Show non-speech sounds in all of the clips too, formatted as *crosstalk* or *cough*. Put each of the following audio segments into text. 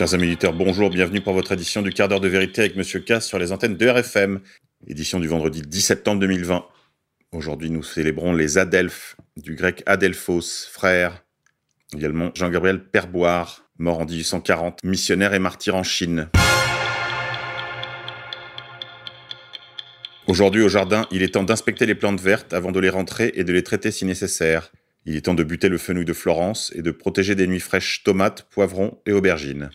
Chers amis auditeurs, bonjour, bienvenue pour votre édition du quart d'heure de vérité avec Monsieur Cass sur les antennes de RFM. Édition du vendredi 10 septembre 2020. Aujourd'hui, nous célébrons les Adelphes, du grec Adelphos, frère. Également Jean-Gabriel Perboire, mort en 1840, missionnaire et martyr en Chine. Aujourd'hui, au jardin, il est temps d'inspecter les plantes vertes avant de les rentrer et de les traiter si nécessaire. Il est temps de buter le fenouil de Florence et de protéger des nuits fraîches tomates, poivrons et aubergines.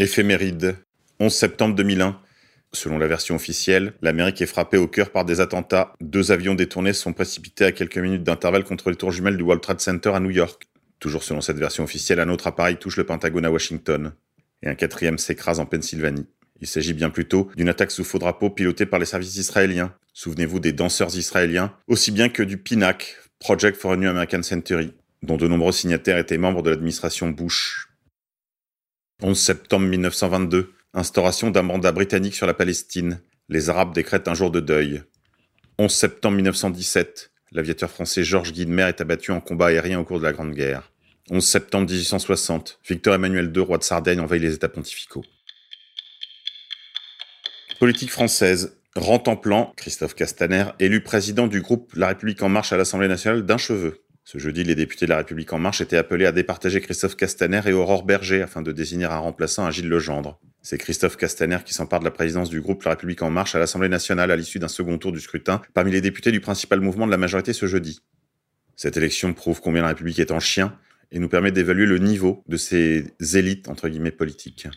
Éphéméride. 11 septembre 2001. Selon la version officielle, l'Amérique est frappée au cœur par des attentats. Deux avions détournés sont précipités à quelques minutes d'intervalle contre les tours jumelles du World Trade Center à New York. Toujours selon cette version officielle, un autre appareil touche le Pentagone à Washington. Et un quatrième s'écrase en Pennsylvanie. Il s'agit bien plutôt d'une attaque sous faux drapeau pilotée par les services israéliens. Souvenez-vous des danseurs israéliens, aussi bien que du PINAC, Project for a New American Century, dont de nombreux signataires étaient membres de l'administration Bush. 11 septembre 1922, instauration d'un mandat britannique sur la Palestine. Les Arabes décrètent un jour de deuil. 11 septembre 1917, l'aviateur français Georges Guidemer est abattu en combat aérien au cours de la Grande Guerre. 11 septembre 1860, Victor Emmanuel II, roi de Sardaigne, envahit les États pontificaux. Politique française. Rentemplant, Christophe Castaner, élu président du groupe La République En Marche à l'Assemblée nationale d'un cheveu. Ce jeudi, les députés de La République En Marche étaient appelés à départager Christophe Castaner et Aurore Berger afin de désigner un remplaçant à Gilles Legendre. C'est Christophe Castaner qui s'empare de la présidence du groupe La République En Marche à l'Assemblée nationale à l'issue d'un second tour du scrutin parmi les députés du principal mouvement de la majorité ce jeudi. Cette élection prouve combien la République est en chien et nous permet d'évaluer le niveau de ces élites entre guillemets politiques.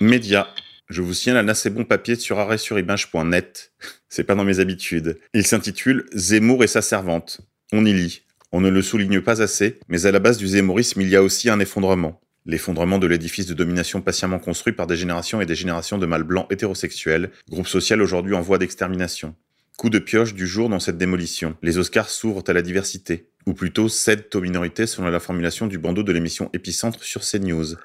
Médias. Je vous signale un assez bon papier sur arrêtsurimage.net. *laughs* C'est pas dans mes habitudes. Il s'intitule Zemmour et sa servante. On y lit. On ne le souligne pas assez, mais à la base du zémourisme, il y a aussi un effondrement. L'effondrement de l'édifice de domination patiemment construit par des générations et des générations de mâles blancs hétérosexuels, groupe social aujourd'hui en voie d'extermination. Coup de pioche du jour dans cette démolition. Les Oscars s'ouvrent à la diversité, ou plutôt cèdent aux minorités selon la formulation du bandeau de l'émission Épicentre sur CNews.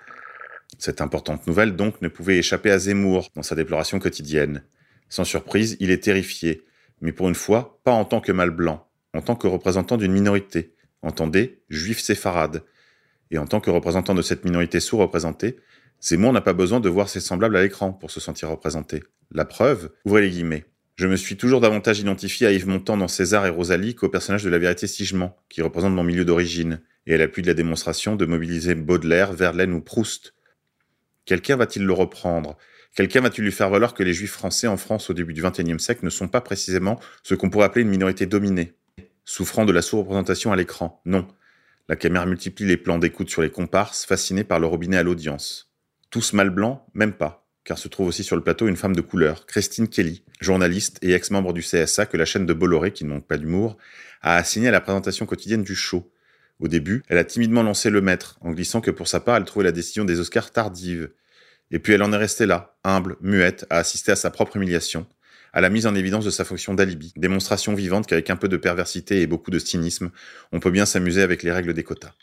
Cette importante nouvelle donc ne pouvait échapper à Zemmour dans sa déploration quotidienne. Sans surprise, il est terrifié, mais pour une fois, pas en tant que mâle blanc, en tant que représentant d'une minorité, entendez, juif séfarade. Et en tant que représentant de cette minorité sous-représentée, Zemmour n'a pas besoin de voir ses semblables à l'écran pour se sentir représenté. La preuve, ouvrez les guillemets. Je me suis toujours davantage identifié à Yves Montand dans César et Rosalie qu'au personnage de la vérité Sigement, qui représente mon milieu d'origine, et à l'appui de la démonstration de mobiliser Baudelaire, Verlaine ou Proust Quelqu'un va-t-il le reprendre? Quelqu'un va-t-il lui faire valoir que les juifs français en France au début du XXIe siècle ne sont pas précisément ce qu'on pourrait appeler une minorité dominée, souffrant de la sous-représentation à l'écran? Non. La caméra multiplie les plans d'écoute sur les comparses, fascinés par le robinet à l'audience. Tous mal blancs? Même pas, car se trouve aussi sur le plateau une femme de couleur, Christine Kelly, journaliste et ex-membre du CSA que la chaîne de Bolloré, qui ne manque pas d'humour, a assigné à la présentation quotidienne du show, au début, elle a timidement lancé le maître, en glissant que pour sa part, elle trouvait la décision des Oscars tardive. Et puis elle en est restée là, humble, muette, à assister à sa propre humiliation, à la mise en évidence de sa fonction d'alibi, démonstration vivante qu'avec un peu de perversité et beaucoup de cynisme, on peut bien s'amuser avec les règles des quotas.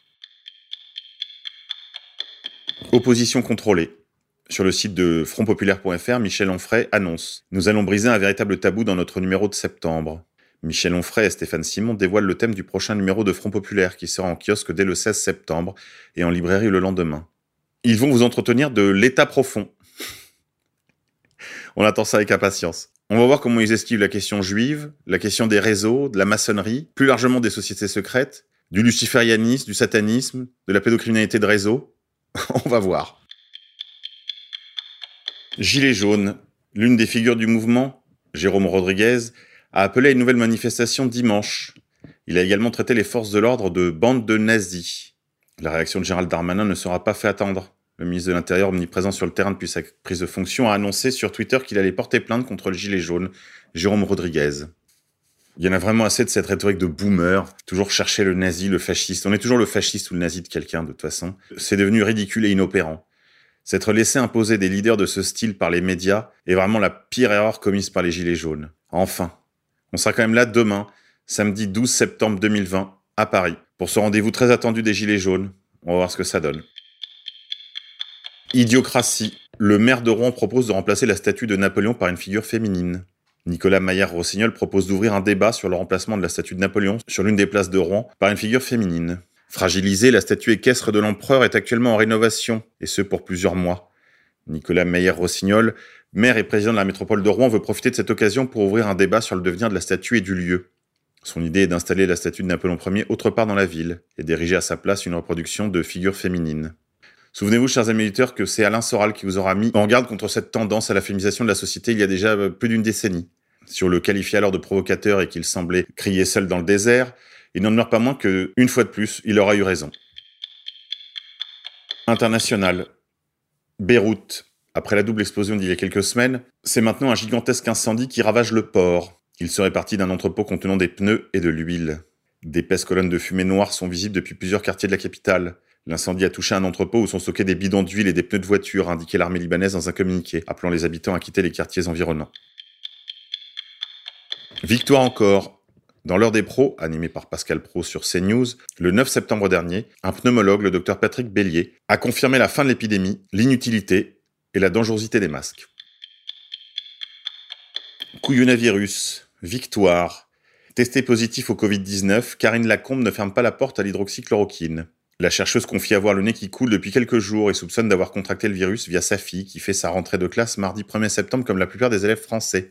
Opposition contrôlée. Sur le site de frontpopulaire.fr, Michel Onfray annonce Nous allons briser un véritable tabou dans notre numéro de septembre. Michel Onfray et Stéphane Simon dévoilent le thème du prochain numéro de Front Populaire qui sera en kiosque dès le 16 septembre et en librairie le lendemain. Ils vont vous entretenir de l'état profond. On attend ça avec impatience. On va voir comment ils esquivent la question juive, la question des réseaux, de la maçonnerie, plus largement des sociétés secrètes, du luciférianisme, du satanisme, de la pédocriminalité de réseau. *laughs* On va voir. Gilets jaunes. L'une des figures du mouvement, Jérôme Rodriguez, a appelé à une nouvelle manifestation dimanche. Il a également traité les forces de l'ordre de bande de nazis. La réaction de Gérald Darmanin ne sera pas fait attendre. Le ministre de l'Intérieur, omniprésent sur le terrain depuis sa prise de fonction, a annoncé sur Twitter qu'il allait porter plainte contre le gilet jaune, Jérôme Rodriguez. Il y en a vraiment assez de cette rhétorique de boomer, toujours chercher le nazi, le fasciste. On est toujours le fasciste ou le nazi de quelqu'un, de toute façon. C'est devenu ridicule et inopérant. S'être laissé imposer des leaders de ce style par les médias est vraiment la pire erreur commise par les gilets jaunes. Enfin, on sera quand même là demain, samedi 12 septembre 2020, à Paris, pour ce rendez-vous très attendu des Gilets jaunes. On va voir ce que ça donne. Idiocratie. Le maire de Rouen propose de remplacer la statue de Napoléon par une figure féminine. Nicolas Maillard-Rossignol propose d'ouvrir un débat sur le remplacement de la statue de Napoléon sur l'une des places de Rouen par une figure féminine. Fragilisée, la statue équestre de l'empereur est actuellement en rénovation, et ce pour plusieurs mois. Nicolas Meyer-Rossignol, maire et président de la métropole de Rouen, veut profiter de cette occasion pour ouvrir un débat sur le devenir de la statue et du lieu. Son idée est d'installer la statue de Napoléon Ier autre part dans la ville et d'ériger à sa place une reproduction de figures féminines. Souvenez-vous, chers amis auditeurs, que c'est Alain Soral qui vous aura mis en garde contre cette tendance à la féminisation de la société il y a déjà plus d'une décennie. Sur le qualifiait alors de provocateur et qu'il semblait crier seul dans le désert, il n'en demeure pas moins que, une fois de plus, il aura eu raison. International. Beyrouth. Après la double explosion d'il y a quelques semaines, c'est maintenant un gigantesque incendie qui ravage le port. Il serait parti d'un entrepôt contenant des pneus et de l'huile. D'épaisses colonnes de fumée noire sont visibles depuis plusieurs quartiers de la capitale. L'incendie a touché un entrepôt où sont stockés des bidons d'huile et des pneus de voiture, indiquait l'armée libanaise dans un communiqué, appelant les habitants à quitter les quartiers environnants. Victoire encore. Dans l'heure des pros, animé par Pascal Pro sur CNews, le 9 septembre dernier, un pneumologue, le docteur Patrick Bélier, a confirmé la fin de l'épidémie, l'inutilité et la dangerosité des masques. Couillonavirus, victoire. Testé positif au Covid-19, Karine Lacombe ne ferme pas la porte à l'hydroxychloroquine. La chercheuse confie avoir le nez qui coule depuis quelques jours et soupçonne d'avoir contracté le virus via sa fille qui fait sa rentrée de classe mardi 1er septembre comme la plupart des élèves français.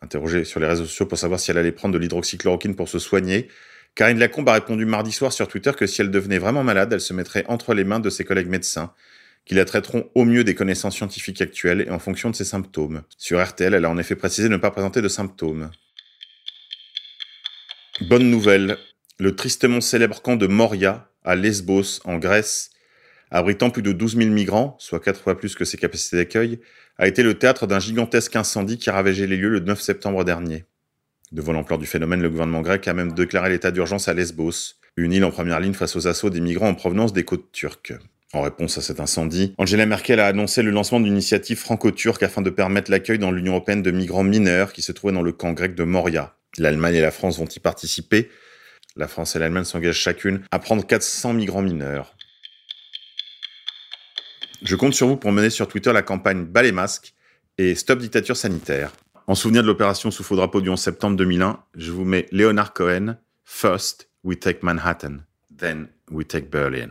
Interrogée sur les réseaux sociaux pour savoir si elle allait prendre de l'hydroxychloroquine pour se soigner, Karine Lacombe a répondu mardi soir sur Twitter que si elle devenait vraiment malade, elle se mettrait entre les mains de ses collègues médecins, qui la traiteront au mieux des connaissances scientifiques actuelles et en fonction de ses symptômes. Sur RTL, elle a en effet précisé ne pas présenter de symptômes. Bonne nouvelle, le tristement célèbre camp de Moria, à Lesbos, en Grèce, abritant plus de 12 000 migrants, soit quatre fois plus que ses capacités d'accueil, a été le théâtre d'un gigantesque incendie qui ravagé les lieux le 9 septembre dernier. Devant l'ampleur du phénomène, le gouvernement grec a même déclaré l'état d'urgence à Lesbos, une île en première ligne face aux assauts des migrants en provenance des côtes turques. En réponse à cet incendie, Angela Merkel a annoncé le lancement d'une initiative franco-turque afin de permettre l'accueil dans l'Union européenne de migrants mineurs qui se trouvaient dans le camp grec de Moria. L'Allemagne et la France vont y participer. La France et l'Allemagne s'engagent chacune à prendre 400 migrants mineurs. Je compte sur vous pour mener sur Twitter la campagne Bas les masques et Stop dictature sanitaire. En souvenir de l'opération sous faux drapeau du 11 septembre 2001, je vous mets Leonard Cohen, First we take Manhattan, then we take Berlin.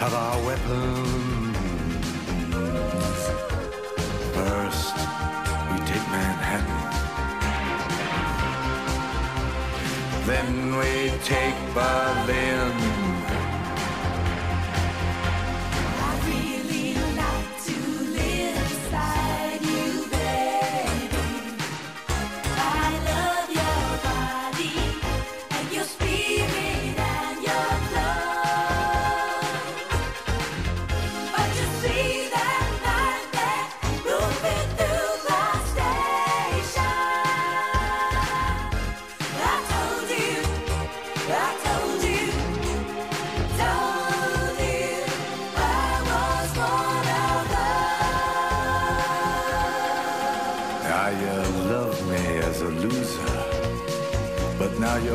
of our weapons. First, we take Manhattan. Then we take Berlin.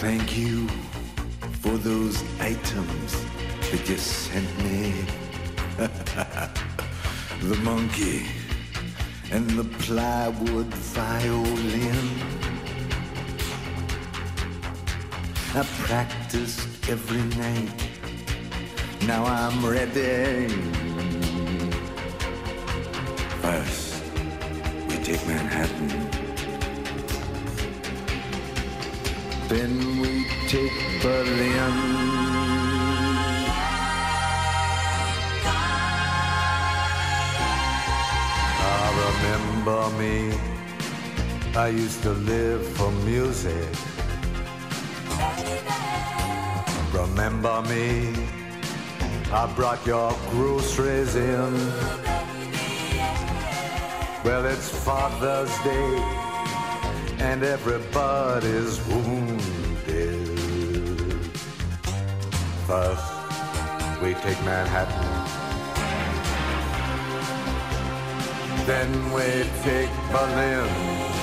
Thank you for those items that you sent me. *laughs* the monkey and the plywood violin. I practiced every night. Now I'm ready. First, we take Manhattan. Then we take Berlin. I remember me. I used to live for music. Remember me. I brought your groceries in. Well, it's Father's Day, and everybody's wounded. We take Manhattan. Then we take Berlin.